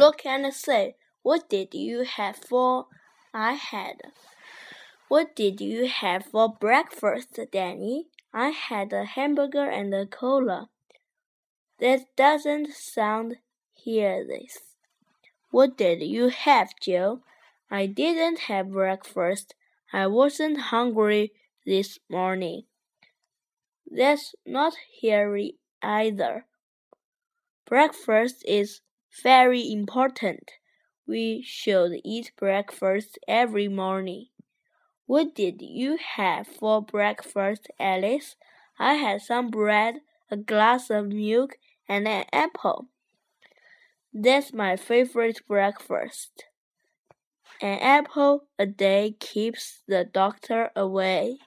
look and say, What did you have for? I had. What did you have for breakfast, Danny? I had a hamburger and a cola. That doesn't sound. Hear this. What did you have, Joe? I didn't have breakfast. I wasn't hungry this morning. That's not Harry either. Breakfast is very important. We should eat breakfast every morning. What did you have for breakfast, Alice? I had some bread, a glass of milk, and an apple. That's my favorite breakfast. An apple a day keeps the doctor away.